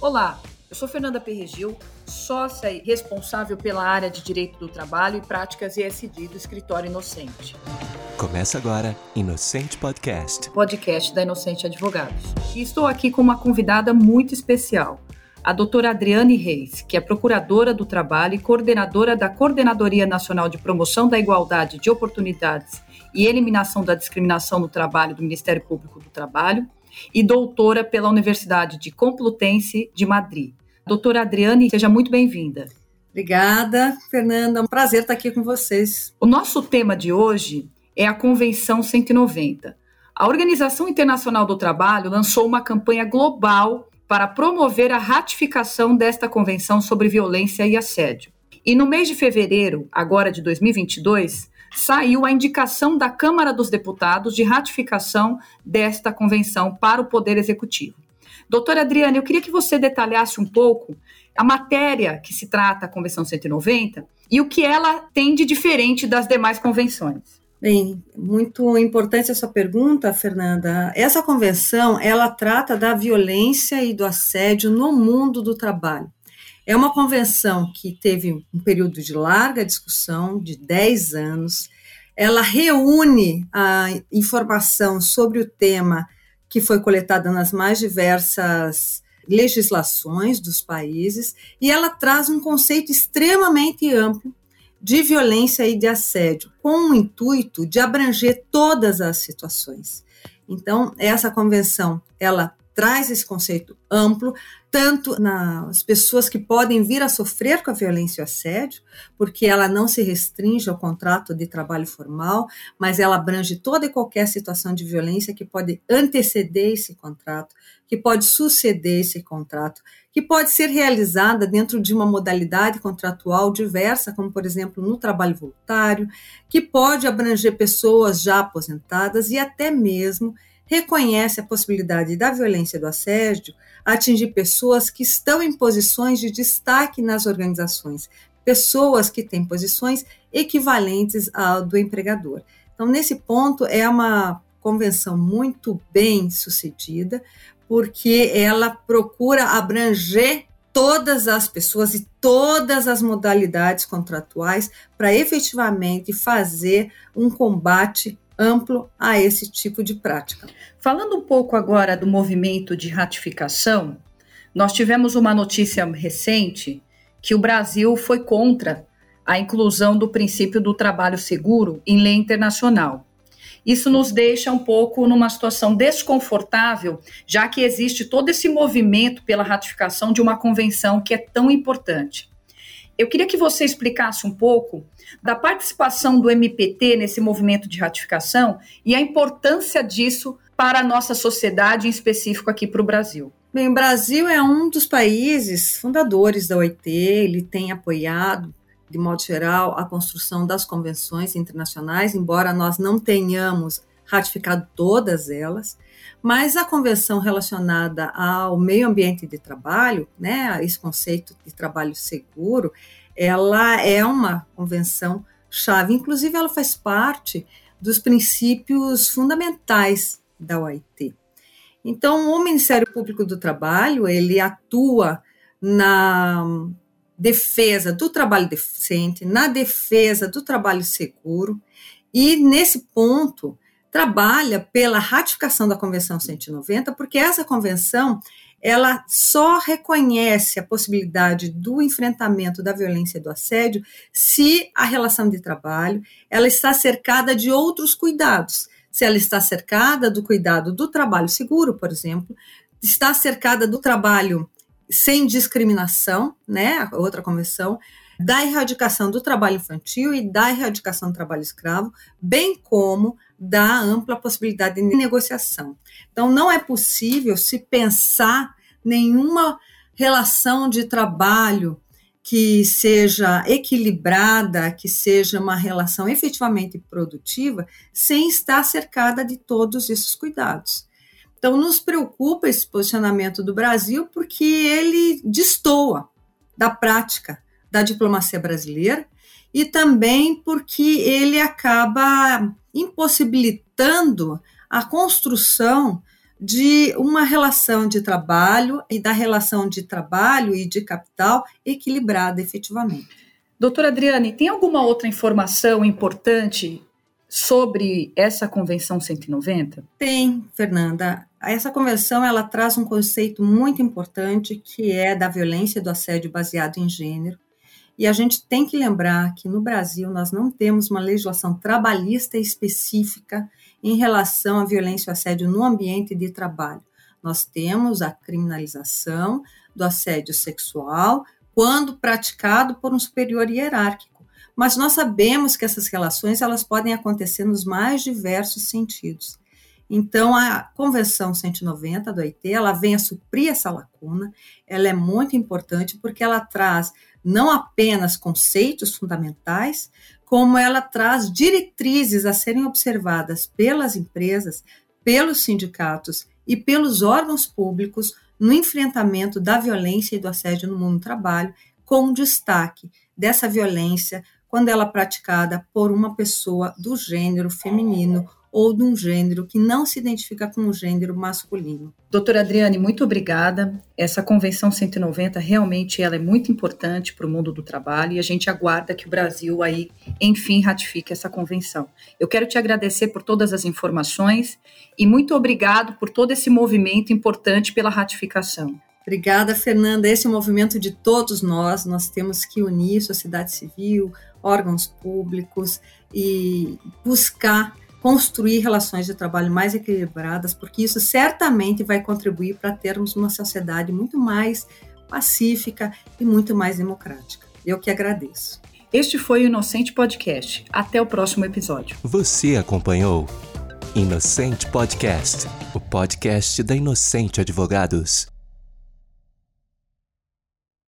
Olá, eu sou Fernanda Perregil, sócia e responsável pela área de Direito do Trabalho e Práticas ESD do Escritório Inocente. Começa agora Inocente Podcast. Podcast da Inocente Advogados. E estou aqui com uma convidada muito especial, a doutora Adriane Reis, que é procuradora do trabalho e coordenadora da Coordenadoria Nacional de Promoção da Igualdade de Oportunidades e Eliminação da Discriminação no Trabalho do Ministério Público do Trabalho e doutora pela Universidade de Complutense de Madrid. Doutora Adriane, seja muito bem-vinda. Obrigada, Fernanda. É um prazer estar aqui com vocês. O nosso tema de hoje é a Convenção 190. A Organização Internacional do Trabalho lançou uma campanha global para promover a ratificação desta Convenção sobre Violência e Assédio. E no mês de fevereiro, agora de 2022, saiu a indicação da Câmara dos Deputados de ratificação desta convenção para o Poder Executivo. Doutora Adriana, eu queria que você detalhasse um pouco a matéria que se trata a Convenção 190 e o que ela tem de diferente das demais convenções. Bem, muito importante essa pergunta, Fernanda. Essa convenção, ela trata da violência e do assédio no mundo do trabalho. É uma convenção que teve um período de larga discussão, de 10 anos. Ela reúne a informação sobre o tema que foi coletada nas mais diversas legislações dos países e ela traz um conceito extremamente amplo de violência e de assédio, com o intuito de abranger todas as situações. Então, essa convenção, ela traz esse conceito amplo, tanto nas pessoas que podem vir a sofrer com a violência e o assédio, porque ela não se restringe ao contrato de trabalho formal, mas ela abrange toda e qualquer situação de violência que pode anteceder esse contrato, que pode suceder esse contrato, que pode ser realizada dentro de uma modalidade contratual diversa, como por exemplo no trabalho voluntário, que pode abranger pessoas já aposentadas e até mesmo reconhece a possibilidade da violência e do assédio atingir pessoas que estão em posições de destaque nas organizações, pessoas que têm posições equivalentes ao do empregador. Então, nesse ponto, é uma convenção muito bem sucedida, porque ela procura abranger todas as pessoas e todas as modalidades contratuais para efetivamente fazer um combate amplo a esse tipo de prática. Falando um pouco agora do movimento de ratificação, nós tivemos uma notícia recente que o Brasil foi contra a inclusão do princípio do trabalho seguro em lei internacional. Isso nos deixa um pouco numa situação desconfortável, já que existe todo esse movimento pela ratificação de uma convenção que é tão importante. Eu queria que você explicasse um pouco da participação do MPT nesse movimento de ratificação e a importância disso para a nossa sociedade, em específico aqui para o Brasil. Bem, o Brasil é um dos países fundadores da OIT, ele tem apoiado, de modo geral, a construção das convenções internacionais, embora nós não tenhamos ratificado todas elas, mas a convenção relacionada ao meio ambiente de trabalho, né, esse conceito de trabalho seguro, ela é uma convenção chave, inclusive ela faz parte dos princípios fundamentais da OIT. Então, o Ministério Público do Trabalho, ele atua na defesa do trabalho decente, na defesa do trabalho seguro, e nesse ponto trabalha pela ratificação da Convenção 190, porque essa convenção ela só reconhece a possibilidade do enfrentamento da violência e do assédio se a relação de trabalho ela está cercada de outros cuidados. Se ela está cercada do cuidado do trabalho seguro, por exemplo, está cercada do trabalho sem discriminação, né, outra convenção, da erradicação do trabalho infantil e da erradicação do trabalho escravo, bem como da ampla possibilidade de negociação. Então, não é possível se pensar nenhuma relação de trabalho que seja equilibrada, que seja uma relação efetivamente produtiva, sem estar cercada de todos esses cuidados. Então, nos preocupa esse posicionamento do Brasil, porque ele destoa da prática da diplomacia brasileira e também porque ele acaba impossibilitando a construção de uma relação de trabalho e da relação de trabalho e de capital equilibrada efetivamente. Doutora Adriane, tem alguma outra informação importante sobre essa Convenção 190? Tem, Fernanda. Essa convenção ela traz um conceito muito importante que é da violência e do assédio baseado em gênero. E a gente tem que lembrar que no Brasil nós não temos uma legislação trabalhista específica em relação à violência e assédio no ambiente de trabalho. Nós temos a criminalização do assédio sexual quando praticado por um superior hierárquico mas nós sabemos que essas relações elas podem acontecer nos mais diversos sentidos. Então, a Convenção 190 do OIT, ela vem a suprir essa lacuna, ela é muito importante porque ela traz não apenas conceitos fundamentais, como ela traz diretrizes a serem observadas pelas empresas, pelos sindicatos e pelos órgãos públicos no enfrentamento da violência e do assédio no mundo do trabalho, com destaque dessa violência quando ela é praticada por uma pessoa do gênero feminino ou de um gênero que não se identifica com o gênero masculino. Doutora Adriane, muito obrigada. Essa Convenção 190 realmente ela é muito importante para o mundo do trabalho e a gente aguarda que o Brasil aí, enfim, ratifique essa convenção. Eu quero te agradecer por todas as informações e muito obrigado por todo esse movimento importante pela ratificação. Obrigada, Fernanda. Esse é o movimento de todos nós. Nós temos que unir sociedade civil, órgãos públicos e buscar construir relações de trabalho mais equilibradas, porque isso certamente vai contribuir para termos uma sociedade muito mais pacífica e muito mais democrática. Eu que agradeço. Este foi o Inocente Podcast. Até o próximo episódio. Você acompanhou Inocente Podcast, o podcast da Inocente Advogados.